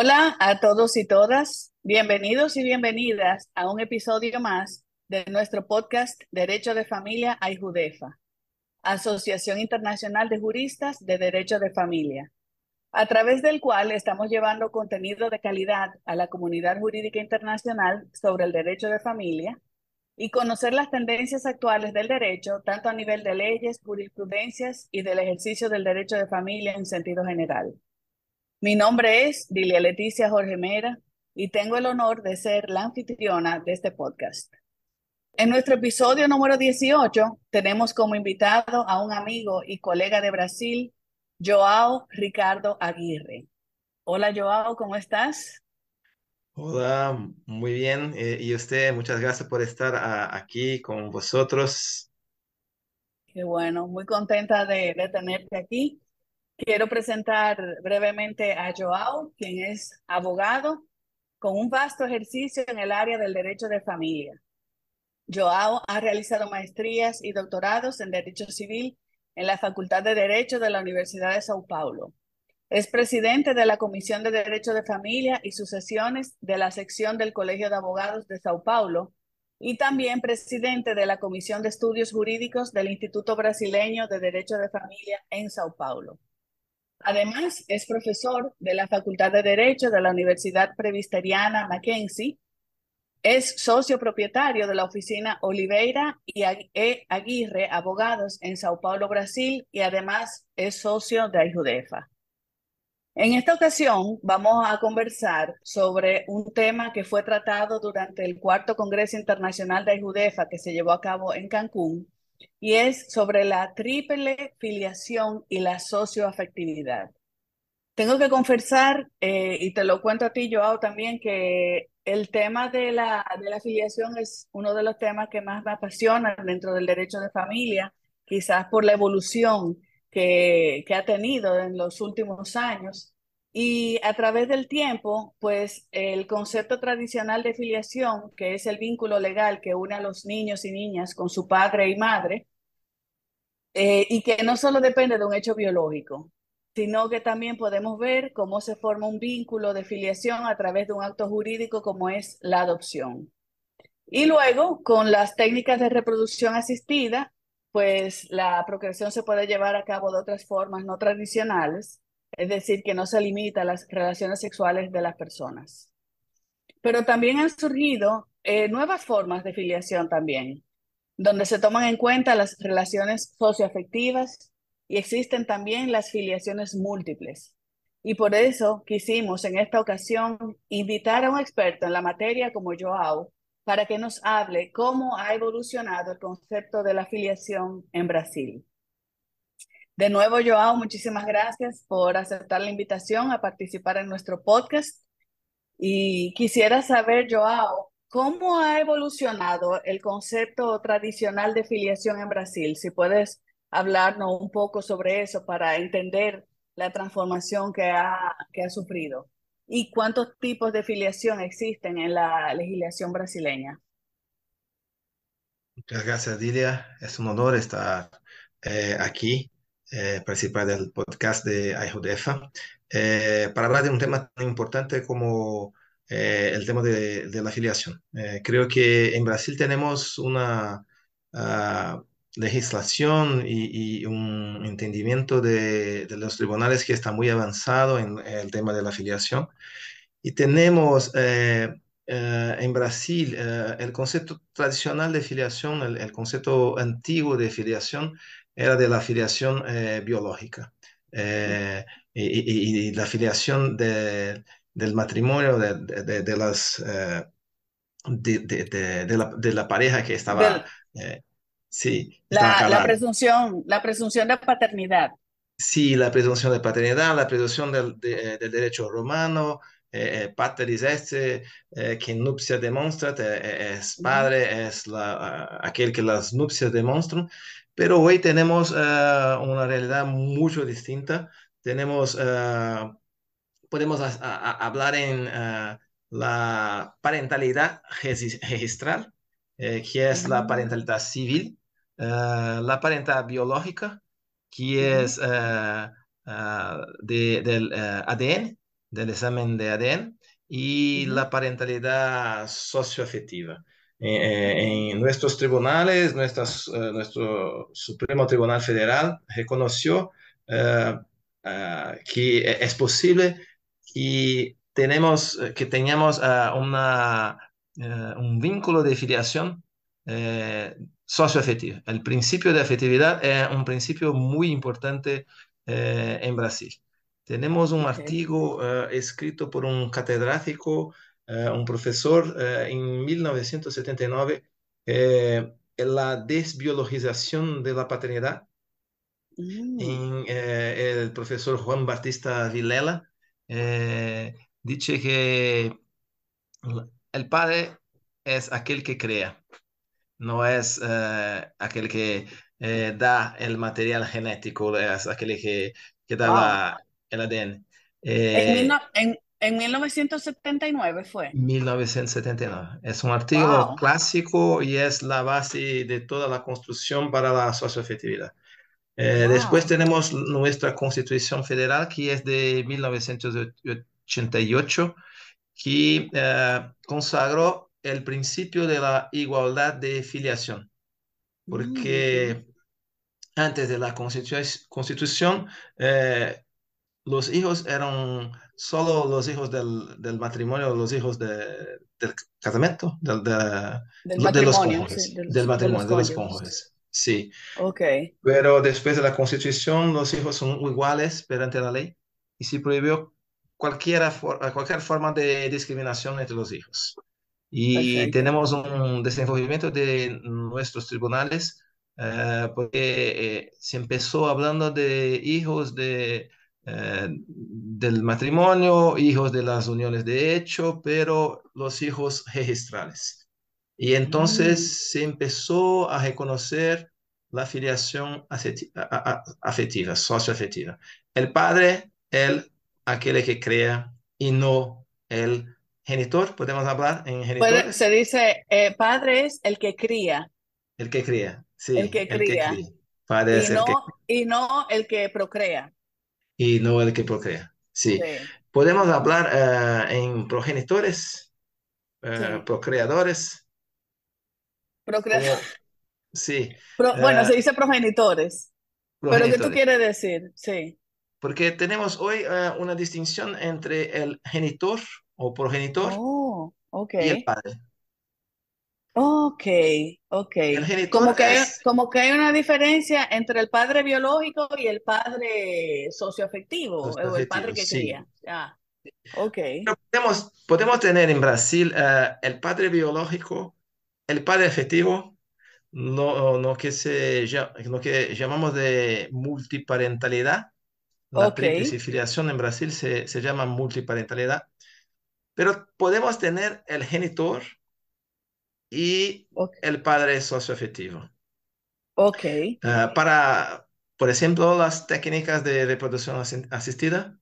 Hola a todos y todas, bienvenidos y bienvenidas a un episodio más de nuestro podcast Derecho de Familia AIJUDEFA, Asociación Internacional de Juristas de Derecho de Familia, a través del cual estamos llevando contenido de calidad a la comunidad jurídica internacional sobre el derecho de familia y conocer las tendencias actuales del derecho, tanto a nivel de leyes, jurisprudencias y del ejercicio del derecho de familia en sentido general. Mi nombre es Dilia Leticia Jorge Mera y tengo el honor de ser la anfitriona de este podcast. En nuestro episodio número 18 tenemos como invitado a un amigo y colega de Brasil, Joao Ricardo Aguirre. Hola Joao, ¿cómo estás? Hola, muy bien. Eh, y usted, muchas gracias por estar aquí con vosotros. Qué bueno, muy contenta de, de tenerte aquí. Quiero presentar brevemente a Joao, quien es abogado con un vasto ejercicio en el área del derecho de familia. Joao ha realizado maestrías y doctorados en Derecho Civil en la Facultad de Derecho de la Universidad de Sao Paulo. Es presidente de la Comisión de Derecho de Familia y Sucesiones de la sección del Colegio de Abogados de Sao Paulo y también presidente de la Comisión de Estudios Jurídicos del Instituto Brasileño de Derecho de Familia en Sao Paulo. Además, es profesor de la Facultad de Derecho de la Universidad Presbiteriana Mackenzie. Es socio propietario de la oficina Oliveira y e. Aguirre Abogados en Sao Paulo, Brasil, y además es socio de Ayudefa. En esta ocasión vamos a conversar sobre un tema que fue tratado durante el cuarto Congreso Internacional de Ayudefa que se llevó a cabo en Cancún y es sobre la triple filiación y la socioafectividad. Tengo que confesar, eh, y te lo cuento a ti, Joao, también, que el tema de la, de la filiación es uno de los temas que más me apasiona dentro del derecho de familia, quizás por la evolución que, que ha tenido en los últimos años y a través del tiempo, pues el concepto tradicional de filiación, que es el vínculo legal que une a los niños y niñas con su padre y madre, eh, y que no solo depende de un hecho biológico, sino que también podemos ver cómo se forma un vínculo de filiación a través de un acto jurídico como es la adopción. Y luego, con las técnicas de reproducción asistida, pues la procreación se puede llevar a cabo de otras formas no tradicionales, es decir, que no se limita a las relaciones sexuales de las personas. Pero también han surgido eh, nuevas formas de filiación también, donde se toman en cuenta las relaciones socioafectivas y existen también las filiaciones múltiples. Y por eso quisimos en esta ocasión invitar a un experto en la materia como Joao para que nos hable cómo ha evolucionado el concepto de la filiación en Brasil. De nuevo, Joao, muchísimas gracias por aceptar la invitación a participar en nuestro podcast. Y quisiera saber, Joao, ¿cómo ha evolucionado el concepto tradicional de filiación en Brasil? Si puedes hablarnos un poco sobre eso para entender la transformación que ha, que ha sufrido. ¿Y cuántos tipos de filiación existen en la legislación brasileña? Muchas gracias, Dilia. Es un honor estar eh, aquí eh, participar del podcast de IJDEFA eh, para hablar de un tema tan importante como eh, el tema de, la afiliación. creo que en Brasil tenemos una ah, legislación y, un entendimiento de, los tribunales que está muy avanzado en, el tema de la afiliación. Y tenemos en Brasil el concepto tradicional de filiación, el, el, concepto antiguo de filiación, era de la afiliación eh, biológica eh, y, la afiliación del matrimonio de, de, las eh, de, la, pareja que estaba sí la, la, presunción la presunción de paternidad. Sí la presunción de paternidad la presunción del, derecho romano eh, pateris este, que nupcia demuestra, es padre, es la, aquel que las nupcias demuestran, pero hoy tenemos eh, una realidad mucho distinta. Tenemos, eh, podemos hablar en eh, la parentalidad registral, que es la parentalidad civil, la parentalidad biológica, que es del ADN, del examen de ADN y la parentalidad socioafectiva. Eh, en nuestros tribunales, nuestras, eh, nuestro Supremo Tribunal Federal reconoció eh, que es posible que, tenemos, que tengamos una, un vínculo de filiación socioafectivo. El principio de afectividad es un principio muy importante en Brasil. Tenemos un Ok. artículo escrito por un catedrático, eh, un profesor eh, en 1979, eh, la desbiologización de la paternidad, Mm, eh, el profesor Juan Batista Vilela, eh, dice que el padre es aquel que crea no es aquel que eh, da el material genético, es aquel que, que da wow. la, el ADN. En, en 1979 fue. 1979. Es un artículo Wow. clásico y es la base de toda la construcción para la socioafectividad. Eh, después Wow. tenemos nuestra Constitución Federal, que es de 1988, que eh, consagró el principio de la igualdad de filiación. Mm, porque antes de la constitu- constitución, eh, los hijos eran solo los hijos del, del matrimonio, los hijos de- del casamiento, del- de, Del de los sí, cónyuges, de del los, de los matrimonio, de los cónyuges. Sí, Ok, pero después de la constitución, los hijos son iguales perante la ley y se prohibió cualquiera, for- cualquier forma de discriminación entre los hijos. Y tenemos un desenvolvimiento de nuestros tribunales, eh, porque eh, se empezó hablando de hijos de, eh, del matrimonio, hijos de las uniones de hecho, pero los hijos registrales. Y Mm. entonces se empezó a reconocer la filiación afectiva, socioafectiva. El padre, el, aquel que crea, y no el Genitor, podemos hablar en Puede, se dice, eh, padre es el que cría, El que cría, el sí, el que cría. Padre y es el que no, y no el que procrea. Y no el que procrea. Sí. Sí, Podemos hablar eh, en progenitores, eh, sí. procreadores, Procrea- como, sí, Pro- bueno, eh, se dice progenitores, pero ¿qué tú progenitores. quieres decir? Sí. Porque tenemos hoy eh, una distinción entre el genitor o progenitor Oh, ok. y el padre. Ok, ok. Como que hay, como que hay una diferencia entre el padre biológico y el padre socioafectivo, o el padre que sí. cría. Ah, ok, Pero podemos, podemos tener en Brasil eh, el padre biológico, el padre efectivo, no, no que se, lo que llamamos de multiparentalidad. La ok, tríplice filiación en Brasil se, se llama multiparentalidad. Pero podemos tener el genitor y ok, el padre socioafectivo. ok. Ah, para, por ejemplo, las técnicas de reproducción asi- asistida,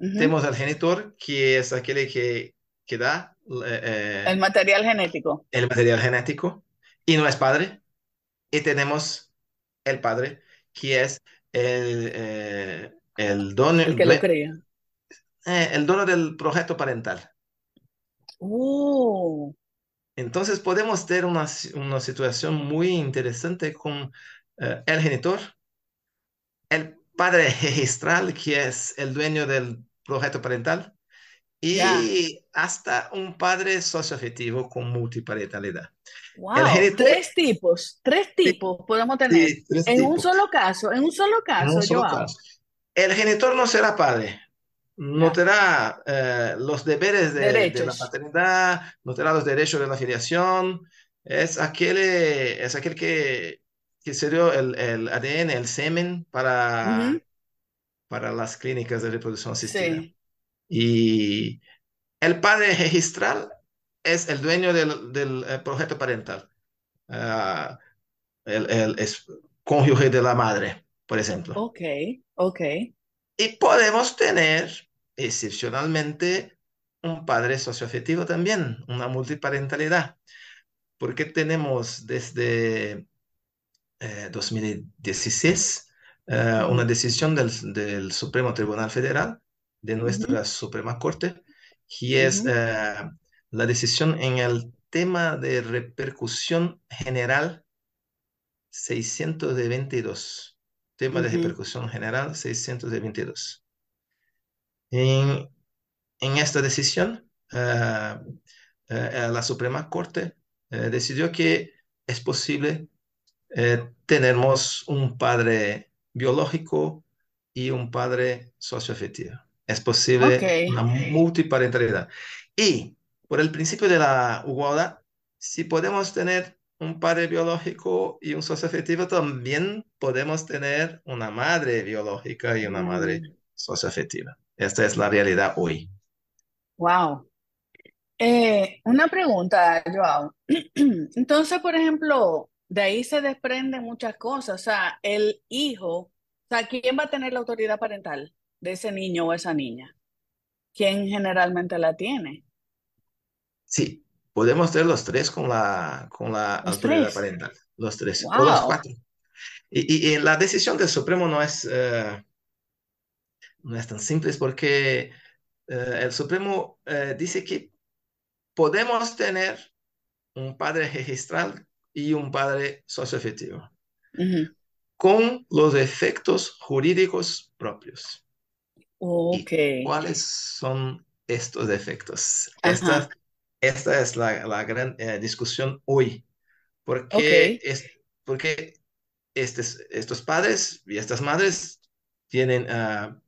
Ujú. tenemos el genitor, que es aquel que, que da El eh, material genético, el material genético y no es padre. Y tenemos el padre, que es el, eh, el dono, el que lo cría. eh, el dono del proyecto parental. Uh, Entonces podemos tener una, una situación muy interesante con eh, el genitor, el padre registral, que es el dueño del proyecto parental, y hasta un padre socioafectivo con multiparentalidad. El Wow, genitor, tres tipos, tres sí, tipos podemos tener sí, en un tipos, solo caso, en un solo en un caso, solo Joao. caso. El genitor no será padre, no Ya. tendrá eh, los deberes de, de la paternidad, no tendrá los derechos de la filiación, es aquel, eh, es aquel que, que se dio el, el ADN, el semen para, para las clínicas de reproducción asistida. Sí, Y el padre registral es el dueño del, del eh, proyecto parental, Ah, el, el es cónyuge de la madre, por ejemplo. ok, ok. Y podemos tener, excepcionalmente, un padre socioafectivo también, una multiparentalidad, porque tenemos desde eh, 2016 eh, una Ujú, decisión del, del Supremo Tribunal Federal de nuestra Suprema Corte, y es eh, la decisión en el tema de repercusión general 622. Tema de repercusión general 622. En, en esta decisión, eh, eh, la Suprema Corte eh, decidió que es posible tenemos un padre biológico y un padre socioafectivo. Es posible una multiparentalidad. Y por el principio de la igualdad, si podemos tener un padre biológico y un socioafectivo, también podemos tener una madre biológica y una madre Mm, socioafectiva. Esta es la realidad hoy. wow. Eh, una pregunta, Joao. Entonces, por ejemplo, de ahí se desprenden muchas cosas. O sea, el hijo, o sea, ¿quién va a tener la autoridad parental de ese niño o esa niña? ¿Quién generalmente la tiene? Sí, podemos tener los tres con la, con la autoridad tres. parental, los tres, o los Wow. cuatro. Y, y- y la decisión del Supremo no es, eh, no es tan simple, es porque eh, el Supremo eh, dice que podemos tener un padre registral y un padre socioafectivo, Ujú. con los efectos jurídicos propios. Ok. ¿Y cuáles son estos efectos? Esta, Ajá. Esta es la, la gran eh, discusión hoy, porque, es, porque estos, estos padres y estas madres tienen uh,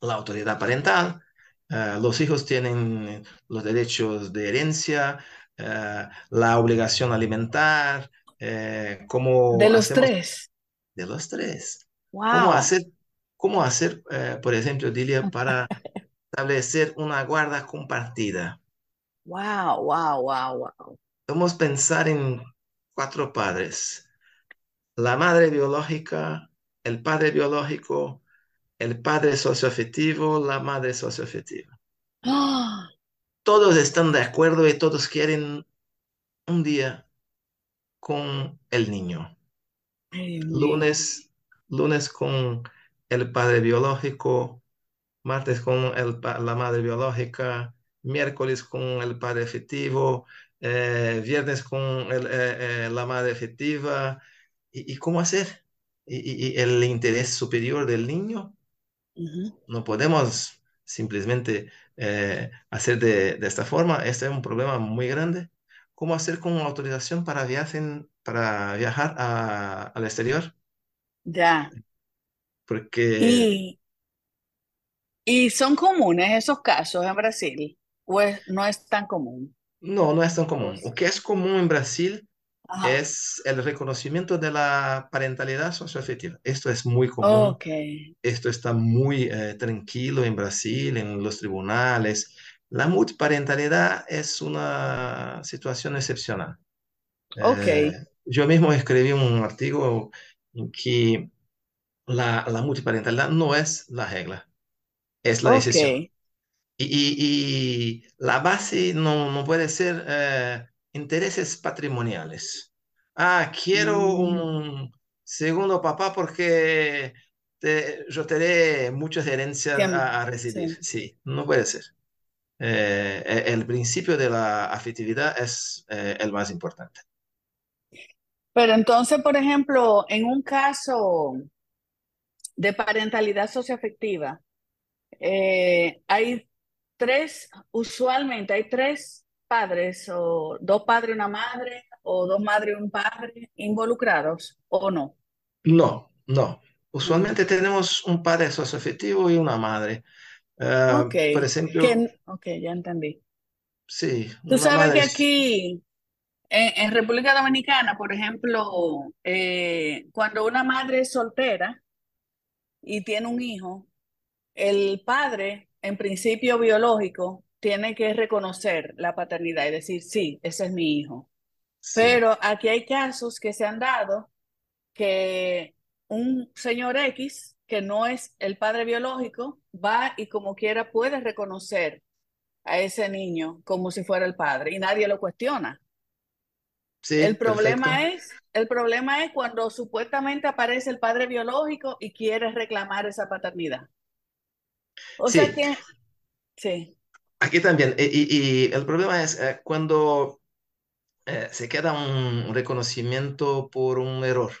la autoridad parental, uh, los hijos tienen los derechos de herencia, uh, la obligación alimentar, De cómo los hacemos tres. de los tres, cómo hacer, cómo hacer por ejemplo, Dilia, para establecer una guarda compartida. Wow, wow, wow, wow. Vamos a pensar en cuatro padres. La madre biológica, el padre biológico, el padre socioafectivo, la madre socioafectiva. ¡Ah! Todos están de acuerdo y todos quieren un día con el niño. Ay. Lunes, lunes con el padre biológico, martes con el, la madre biológica, miércoles con el padre afectivo, eh, viernes con el, eh, eh, la madre afectiva. ¿Y, ¿Y, cómo hacer? ¿Y, ¿Y, el interés superior del niño? No podemos simplemente eh, hacer de, de, esta forma. Este es un problema muy grande. ¿Cómo hacer con autorización para, viajen, para viajar a, al exterior? Ya. Porque Y, y son comunes esos casos en Brasil, o es- no es tan común. no, no es tan común. Lo que es común en Brasil ajá. es el reconocimiento de la parentalidad socioafectiva. Esto es muy común. Esto está muy eh, tranquilo en Brasil, en los tribunales. La multiparentalidad es una situación excepcional. ok, Eh, yo mismo escribí un artículo en que la, la multiparentalidad no es la regla, es la excepción. Y, y- la base no, no puede ser eh, intereses patrimoniales. Ah, quiero Mm, un segundo papá porque te- yo te muchas herencias a, a recibir. sí. Sí, no puede ser. Eh, e- el principio de la afectividad es eh, el más importante. Pero entonces, por ejemplo, en un caso de parentalidad socioafectiva, eh, hay tres, usualmente hay tres padres, o dos padres y una madre, o dos madres y un padre involucrados, ¿o no? No, no. Usualmente tenemos un padre socioafectivo y una madre. Ah, Ok, por ejemplo, que, ok, ya entendí. sí, Tú sabes madre que es... aquí en, en República Dominicana, por ejemplo, eh, cuando una madre es soltera y tiene un hijo, el padre, en principio biológico, tiene que reconocer la paternidad y decir, sí, ese es mi hijo. Sí. Pero aquí hay casos que se han dado que un señor X, que no es el padre biológico, va y como quiera puede reconocer a ese niño como si fuera el padre y nadie lo cuestiona. Sí, El perfecto. problema es, el problema es cuando supuestamente aparece el padre biológico y quiere reclamar esa paternidad. O sea Sí, que, sí. aquí también. Y, y- el problema es eh, cuando eh, se queda un reconocimiento por un error.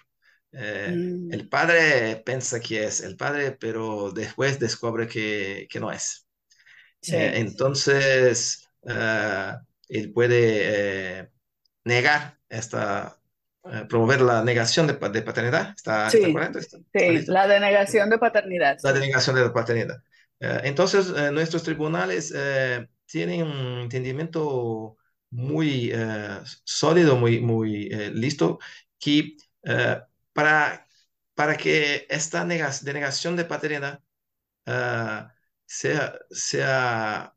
Eh, Mm, el padre piensa que es el padre, pero después descubre que, que no es. Eh, sí, entonces, eh, él puede eh, negar esta, eh, promover la negación de, pa- de paternidad. ¿Está, está sí, correcto? ¿Está, está sí. La denegación de paternidad, La denegación de la paternidad. Eh, entonces, eh, nuestros tribunales eh, tienen un entendimiento muy sólido, muy, muy listo, que para, para que esta nega- denegación de paternidad sea, sea,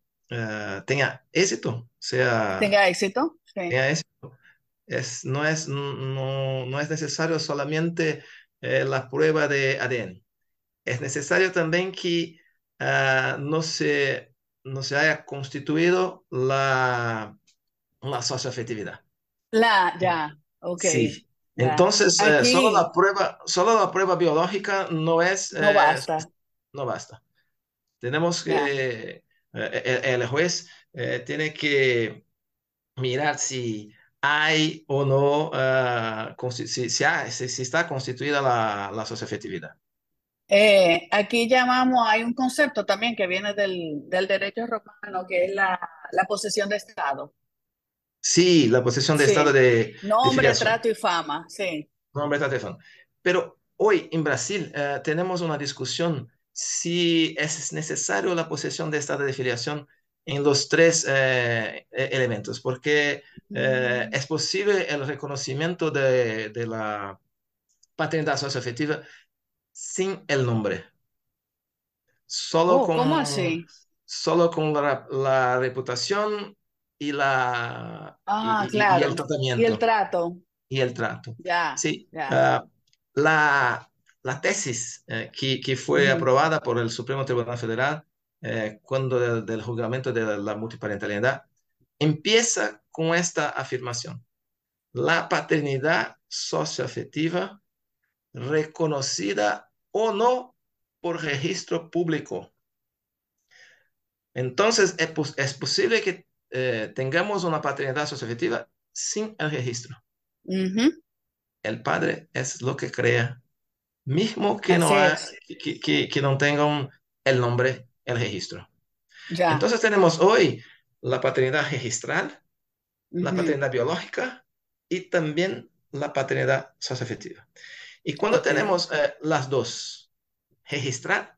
tenga éxito, sea, ¿Tenga éxito? Sí. tenga éxito, es, no es, no, no es necesario solamente eh, la prueba de ADN. Es necesario también que ah, no se, no se haya constituido la, la socioafectividad. La, Eh, ya, ok, Sí. ya. Entonces, eh, solo la prueba, solo la prueba biológica no es, no eh, basta, no basta. Tenemos que, eh, el, el juez tiene que mirar si hay o no, ah, consti- si, si, hay- si- si está constituida la, la socioafectividad. Eh, aquí llamamos, hay un concepto también que viene del, del derecho romano, que es la, la posesión de Estado. Sí, la posesión de estado Sí, de, de nombre, filiación. trato y fama, sí. Nombre está teléfono. Pero hoy en Brasil eh, tenemos una discusión si es necesario la posesión de estado de filiación en los tres eh, e- elementos, porque eh, Mm. es posible el reconocimiento de, de la paternidad socioafectiva sin el nombre, solo Oh, ¿cómo con, así? solo con la, la reputación y, la, Ah, y- y el claro. Y el tratamiento. trato, y el trato. ya, Sí, ya. ah, la, la tesis eh, que, que fue aprobada por el Supremo Tribunal Federal eh, cuando del, del juzgamiento de la multiparentalidad empieza con esta afirmación. La paternidad socioafectiva reconocida o no por registro público. Entonces, es, pos- es posible que eh, tengamos una paternidad socioafectiva sin el registro. El padre es lo que crea mismo que Así no, ha- que, que- que no tengan el nombre, el registro. ya. Entonces tenemos hoy la paternidad registral, la paternidad biológica y también la paternidad socioafectiva. Y cuando tenemos eh, las dos, registral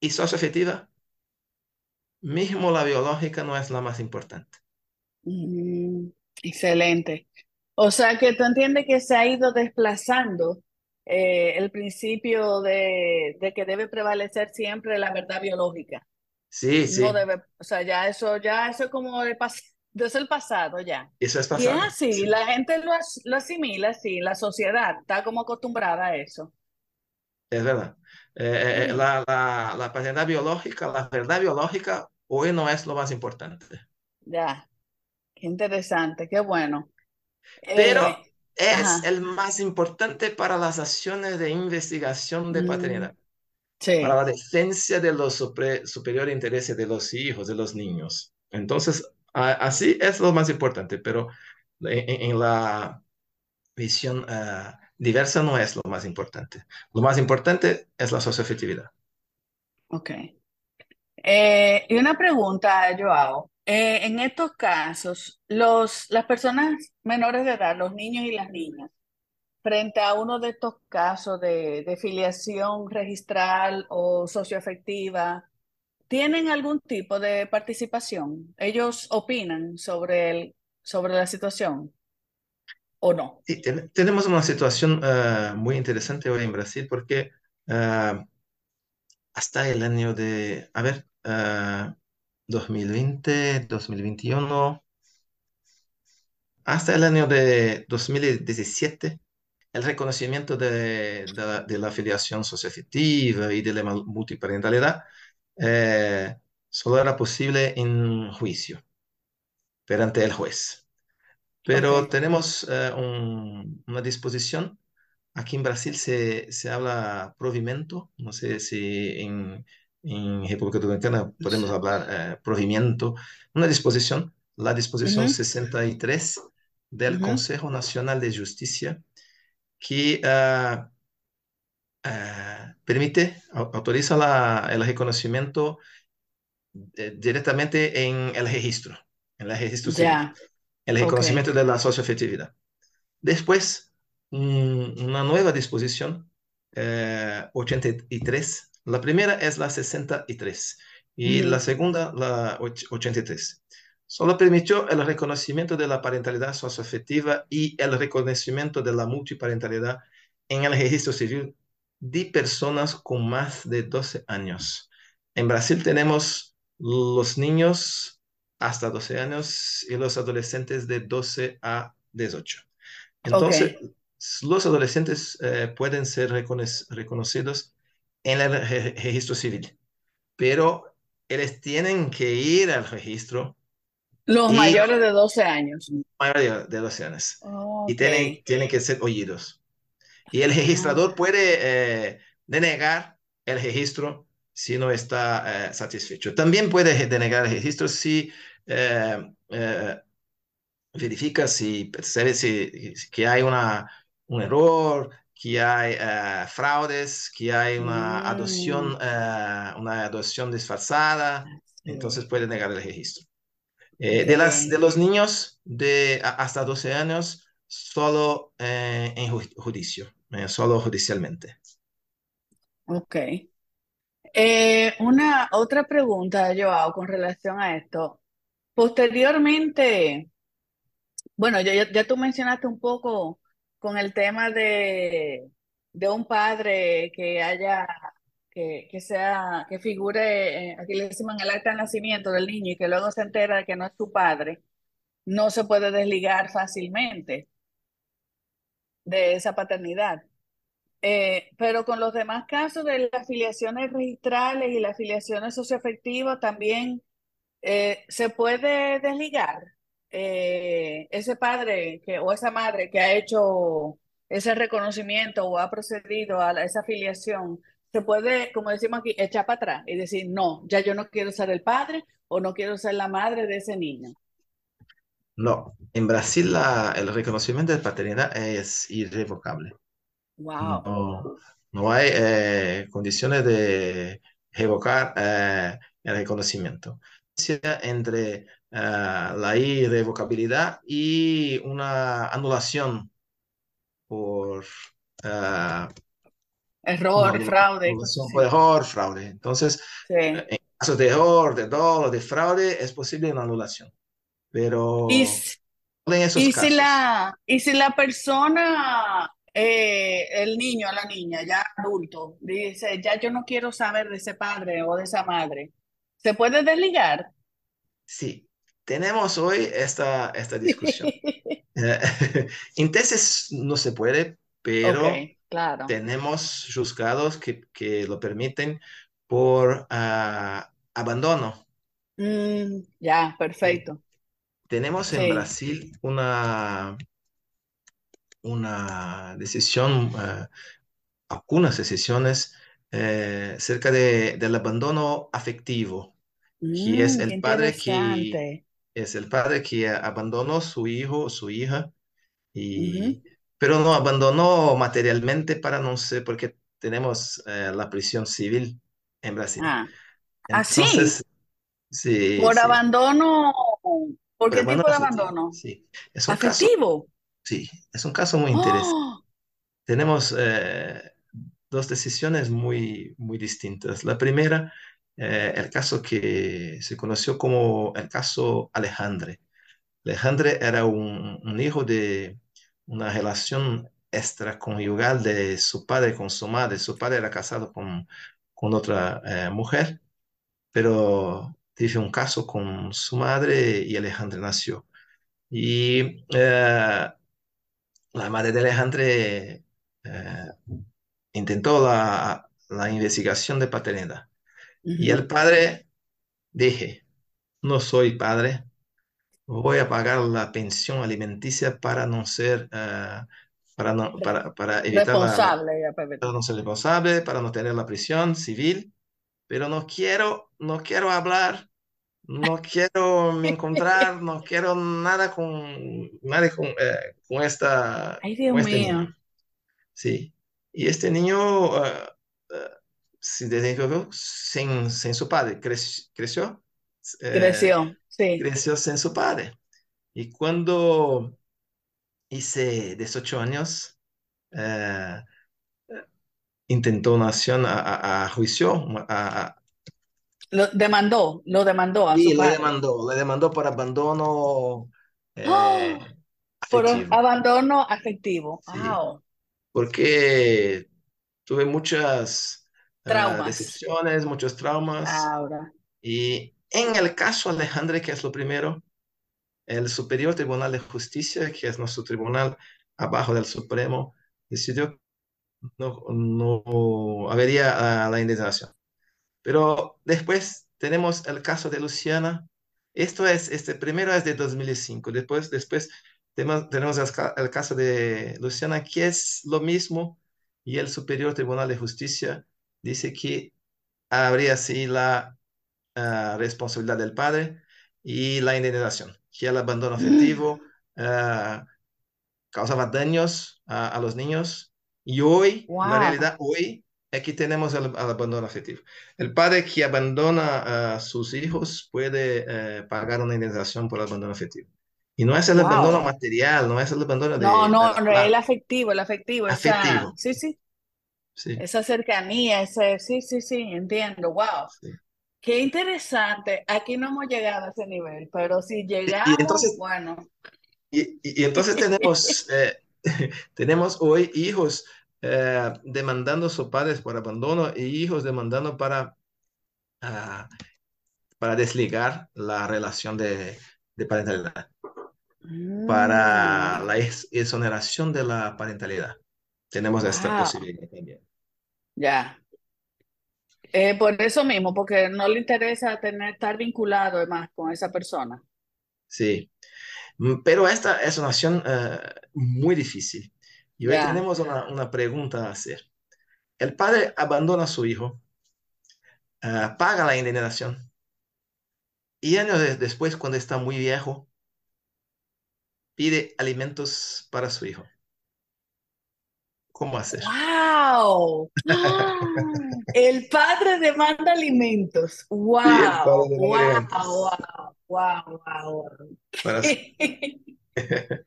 y socioafectiva, mismo la biológica no es la más importante. Mm, excelente. O sea que tú entiendes que se ha ido desplazando eh, el principio de, de que debe prevalecer siempre la verdad biológica. Sí, No sí, debe, o sea, ya eso, ya eso es como de pas- es el pasado ya. eso es Y es pasado. así, Sí, la gente lo, as- lo asimila así, la sociedad está como acostumbrada a eso. es verdad. Eh, eh, eh, Sí, la, la, la paternidad biológica, la verdad biológica, hoy no es lo más importante. ya, qué interesante, qué bueno. pero Eh, es ajá, el más importante para las acciones de investigación de mm, paternidad, para sí, la defensa de los supre- superiores intereses de los hijos, de los niños. Entonces, así es lo más importante, pero en, en- la visión ah, diversa no es lo más importante. Lo más importante es la socioafectividad. ok. Eh, y una pregunta, Joao. Eh, en estos casos, los, las personas menores de edad, los niños y las niñas, frente a uno de estos casos de, de filiación registral o socioafectiva, ¿tienen algún tipo de participación? ¿Ellos opinan sobre el, sobre la situación o no? Tenemos una situación ah, muy interesante hoy en Brasil porque ah, hasta el año de, a ver, ah, 2020, 2021, hasta el año de 2017, el reconocimiento de, de de la afiliación socioafectiva y de la multiparentalidad eh, solo era posible en juicio, perante el juez. Pero tenemos eh, un- una disposición. Aquí en Brasil se, se habla provimento, no sé si en, en República Dominicana podemos hablar eh, provimiento, una disposición, la disposición Ujú, 63 del ujú. Consejo Nacional de Justicia que ah, permite, au- autoriza la- el reconocimiento eh, directamente en el registro, en el registro civil, Ya, el reconocimiento de la socioafectividad. Después, mm, una nueva disposición, eh, 83. La primera es la 63 y la Ujú, segunda la och- 83. Solo permitió el reconocimiento de la parentalidad socioafectiva y el reconocimiento de la multiparentalidad en el registro civil de personas con más de 12 años. En Brasil tenemos los niños hasta 12 años y los adolescentes de 12 a 18. Ok. Entonces, los adolescentes eh, pueden ser recono- reconocidos en el re- registro civil, pero ellos tienen que ir al registro Los y mayores de 12 años. mayoría de los años y Ok. tienen, tienen que ser oídos. Y el registrador puede eh, denegar el registro si no está eh, satisfecho. También puede denegar el registro si eh, verifica si percibe si, que hay una, un error, que hay eh, fraudes, que hay una mm, adopción, eh, una adopción disfrazada, entonces puede negar el registro. Eh, de, las, de bien. los niños de hasta 12 años, solo eh, en ju- juicio, eh, solo judicialmente. Ok. Eh, una otra pregunta, Joao, con relación a esto. Posteriormente, bueno, ya, ya, tú mencionaste un poco con el tema de, de un padre que haya, que, que sea, que figure, aquí le decimos en el acta de nacimiento del niño y que luego se entera de que no es su padre, no se puede desligar fácilmente de esa paternidad. Eh, pero con los demás casos de las filiaciones registrales y las filiaciones socioafectivas también eh, se puede desligar eh, ese padre que, o esa madre que ha hecho ese reconocimiento o ha procedido a esa afiliación, se puede, como decimos aquí, echar para atrás y decir, no, ya yo no quiero ser el padre o no quiero ser la madre de ese niño. No, en Brasil la- el reconocimiento de paternidad es irrevocable. Wow, No, no hay eh, condiciones de revocar eh, el reconocimiento. Entre ah, la irrevocabilidad y una anulación por ah, error, fraude, por error. Entonces, Sí. en casos de error, de dolo, de fraude, es posible una anulación, pero solo en esos Y si casos. la, y si la persona, eh, el niño la niña, ya adulto, dice, ya yo no quiero saber de ese padre o de esa madre, ¿se puede desligar? Sí, tenemos hoy esta, esta discusión. Eh, en tesis no se puede, pero claro. tenemos juzgados que, que lo permiten por ah, abandono. Mm, ya, perfecto. Tenemos en Sí. Brasil una, una decisión, ah, algunas decisiones eh, cerca de- del abandono afectivo, que es Mm, el padre que es el padre que abandonó su hijo su hija y, pero no abandonó materialmente para no sé, porque tenemos eh, la prisión civil en Brasil. Ah, Entonces, sí, por sí, abandono, ¿por qué tipo de abandono? sí. Es un caso, Afectivo. sí, es un caso muy interesante. Oh, Tenemos eh, dos decisiones muy, muy distintas. La primera, eh, el caso que se conoció como el caso Alejandre. Alejandre era un, un hijo de una relación extraconyugal de su padre con su madre. Su padre era casado con, con otra eh, mujer, pero tuvo un caso con su madre y Alejandre nació. Y eh, la madre de Alejandre eh, intentó la, la investigación de paternidad. Y el padre dije, no soy padre, voy a pagar la pensión alimenticia para no ser, eh, para, no, para, para evitar la, la- Responsable, Pepe. para no ser responsable, para no tener la prisión civil, pero no quiero, no quiero hablar, no quiero me encontrar, no quiero nada con, nada con, eh, con esta, Ay, Dios este mío. niño. Sí. Y este niño eh, eh, se desenvolvió sin, sin su padre, Crec- creció, eh, Creció, sí. creció sin su padre. Y cuando hice 18 años, eh, intentó una acción a, a- a juicio, a, a- Lo demandó, lo demandó a su le demandó, le demandó por abandono eh, ¡Oh! Por abandono afectivo. Sí. Wow. porque tuve muchas ah, Traumas. decepciones, muchos traumas. Ahora. Y en el caso Alejandre, que es lo primero, el Superior Tribunal de Justicia, que es nuestro tribunal abajo del Supremo, decidió no, no habría ah, la indemnización. Pero después tenemos el caso de Luciana. Esto es, este primero es de 2005. Después, después tenemos, el, ca- el caso de Luciana, que es lo mismo, y el Superior Tribunal de Justicia dice que habría así la ah, responsabilidad del padre y la indemnización, que el abandono afectivo ah, causaba daños a, a los niños. Y hoy, la Wow. realidad hoy, aquí tenemos el, el abandono afectivo. El padre que abandona a sus hijos puede eh, pagar una indemnización por el abandono afectivo. Y no es el abandono Wow. material, no es el abandono de, No, no, la no, plata, el afectivo, el afectivo, esa, afectivo. sí, sí, Sí, esa cercanía, ese, sí, sí, sí, entiendo. Wow. sí. Qué interesante. Aquí no hemos llegado a ese nivel, pero si Y, y llegamos, entonces, bueno. y, y- y entonces tenemos, eh, tenemos hoy hijos eh, demandando a sus padres por abandono y hijos demandando para, ah, para desligar la relación de, de parentalidad, para Mm, la ex- exoneración de la parentalidad. Tenemos esta posibilidad también. ya. Eh, por eso mismo, porque no le interesa tener, estar vinculado más con esa persona. Sí, Mm, pero esta es una acción eh, muy difícil. Y hoy tenemos una, una pregunta a hacer. El padre abandona a su hijo, ah, paga la indemnización y años de- después, cuando está muy viejo, pide alimentos para su hijo. ¿Cómo hacer? ¡Wow! ¡Ah! El padre demanda alimentos. Sí, ¡Wow! ¡Wow! ¡Wow! ¡Wow! ¡Wow! para su-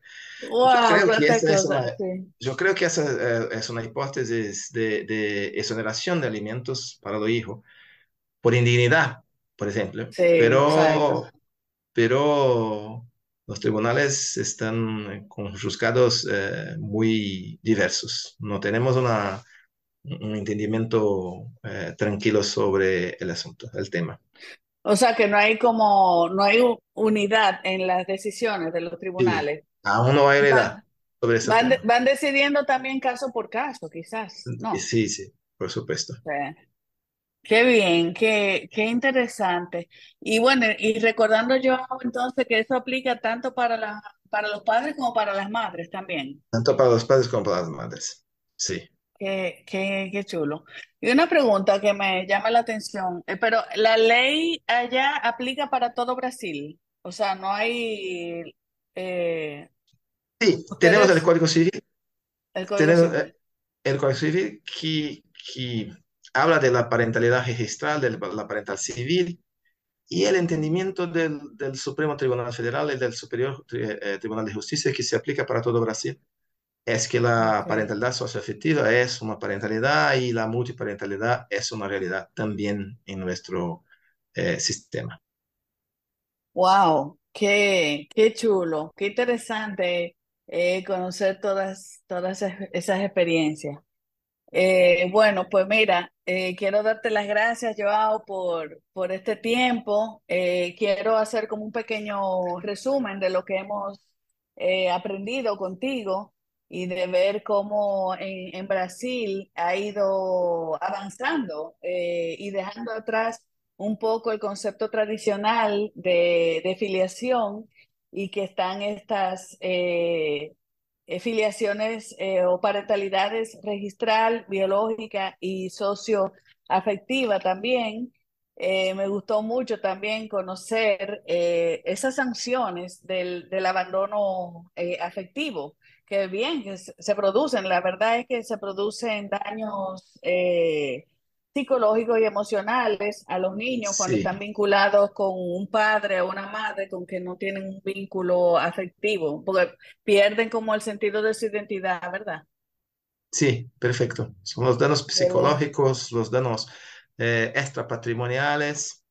Yo ¡Wow! creo que ¡Cuántas esa es una, Sí. yo creo que esa eh, es una hipótesis de, de exoneración de alimentos para los hijos por indignidad, por ejemplo. Sí, exacto. Pero, pero los tribunales están con juzgados eh, muy diversos. No tenemos una, un entendimiento eh, tranquilo sobre el asunto, el tema. O sea que no hay como, no hay unidad en las decisiones de los Sí, tribunales. aún no hay unidad Van, sobre ese van, de- van decidiendo también caso por caso, quizás, ¿no? Sí, sí, por supuesto. Qué bien, qué, qué interesante. Y bueno, y recordando yo entonces que eso aplica tanto para la, para los padres como para las madres también. Tanto para los padres como para las madres. Sí. Qué, qué, qué chulo. Y una pregunta que me llama la atención, eh, pero la ley allá aplica para todo Brasil. O sea, no hay eh, Sí, tenemos el Código Civil, el Código tenemos Civil. eh, el Código Civil que, que habla de la parentalidad registral, de la parental civil y el entendimiento del, del Supremo Tribunal Federal y del Superior eh, Tribunal de Justicia que se aplica para todo Brasil. Es que la Ok. parentalidad socioafectiva es una parentalidad y la multiparentalidad es una realidad también en nuestro eh, sistema. Wow, qué, qué chulo, qué interesante eh, conocer todas, todas esas, experiencias. Eh, bueno, pues mira, eh, quiero darte las gracias, Joao, por, por este tiempo. Eh, quiero hacer como un pequeño resumen de lo que hemos aprendido contigo y de ver cómo en, en Brasil ha ido avanzando eh, y dejando atrás un poco el concepto tradicional de, de filiación y que están estas eh, eh, filiaciones eh, o parentalidades registral, biológica y afectiva también. Me gustó mucho también conocer esas sanciones del, del abandono afectivo, que bien, que se producen. La verdad es que se producen daños psicológicos y emocionales a los niños cuando Sí, están vinculados con un padre o una madre con que no tienen un vínculo afectivo, porque pierden como el sentido de su identidad, ¿verdad? sí, perfecto. Son los bueno. psicológicos, los daños eh, extrapatrimoniales.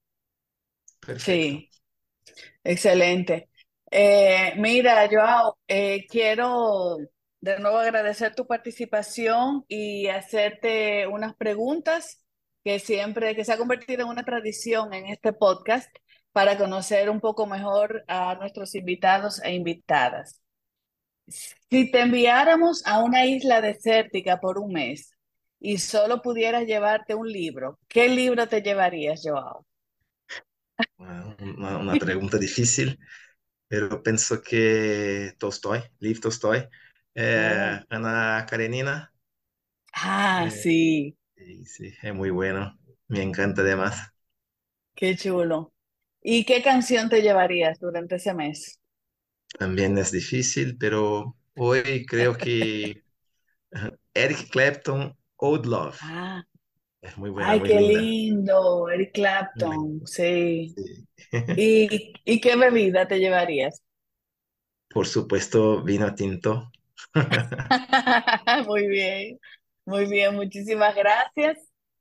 Perfecto. Sí, excelente. Eh, mira, Joao, eh, quiero de nuevo agradecer tu participación y hacerte unas preguntas que siempre, que se ha convertido en una tradición en este podcast para conocer un poco mejor a nuestros invitados e invitadas. Si te enviáramos a una isla desértica por un mes y solo pudieras llevarte un libro, ¿qué libro te llevarías, Joao? Una, pregunta difícil, pero pienso que Tolstoy, Lev Tolstoy, Oh. eh, Ana Karenina, Ah, eh, sí, sí, sí, es muy bueno. Me encanta además. qué chulo. ¿Y qué canción te llevarías durante ese mes? También es difícil, pero hoy creo que Eric Clapton, Old Love. Ah, Es muy buena, ay, muy qué linda. lindo, Eric Clapton, sí. sí. ¿Y, y qué bebida te llevarías? Por supuesto, vino tinto. Muy bien, muy bien, muchísimas gracias.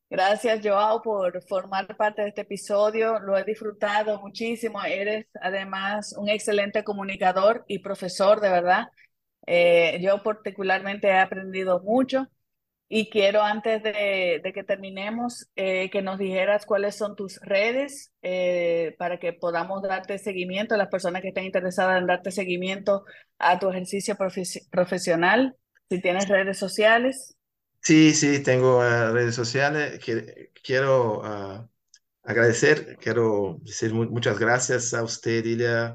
Gracias, Joao, por formar parte de este episodio. Lo he disfrutado muchísimo. Eres además un excelente comunicador y profesor, de verdad. Eh, yo particularmente he aprendido mucho y quiero antes de, de que terminemos eh, que nos dijeras cuáles son tus redes eh, para que podamos darte seguimiento a las personas que estén interesadas en darte seguimiento a tu ejercicio profes- profesional. Si tienes redes sociales, Sí, sí, tengo eh, redes sociales. quiero ah, agradecer, quiero decir mu- muchas gracias a usted, Ilia.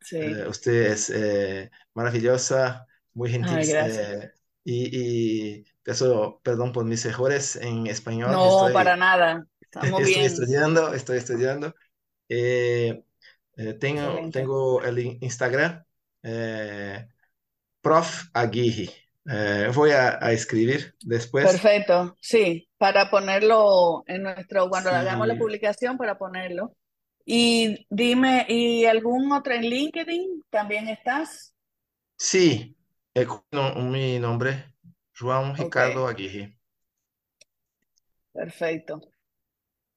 sí. Eh, usted es eh, maravillosa, muy gentil. Ay, gracias. eh, y, y perdón por mis errores en español. No, para nada. Estamos estoy bien. estudiando, estoy estudiando. Eh, eh, tengo, Excelente. tengo el in- Instagram, eh, Prof. Aguirre. Voy a, a escribir después. Perfecto. Sí, para ponerlo en nuestro, cuando hagamos la publicación, para ponerlo. Y dime, ¿y algún otro en LinkedIn? ¿También estás? sí, no, mi nombre, João Ricardo Aguirre. perfecto.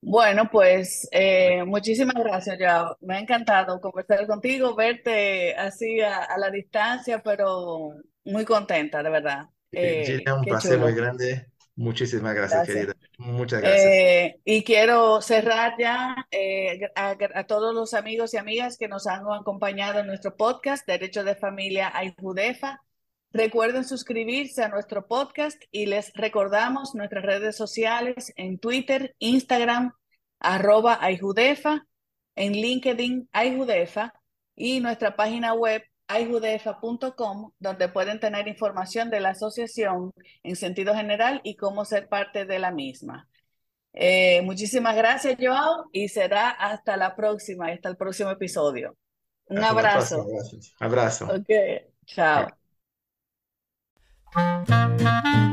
Bueno, pues eh, muchísimas gracias, ya. Me ha encantado conversar contigo, verte así a, a la distancia, pero muy contenta, de verdad. Eh, un placer muy grande. Muchísimas gracias, Gracias. querida. Muchas gracias. Eh, y quiero cerrar ya eh, a, a todos los amigos y amigas que nos han acompañado en nuestro podcast Derecho de Familia Ayhudefa. Recuerden suscribirse a nuestro podcast y les recordamos nuestras redes sociales en Twitter, Instagram, arroba Ayhudefa, en LinkedIn Ayhudefa y nuestra página web ayhudefa.com, donde pueden tener información de la asociación en sentido general y cómo ser parte de la misma. Eh, muchísimas gracias, Joao, y será hasta la próxima, hasta el próximo episodio. Un Hasta la próxima. abrazo. Gracias. Abrazo. Ok, chao. Thank you.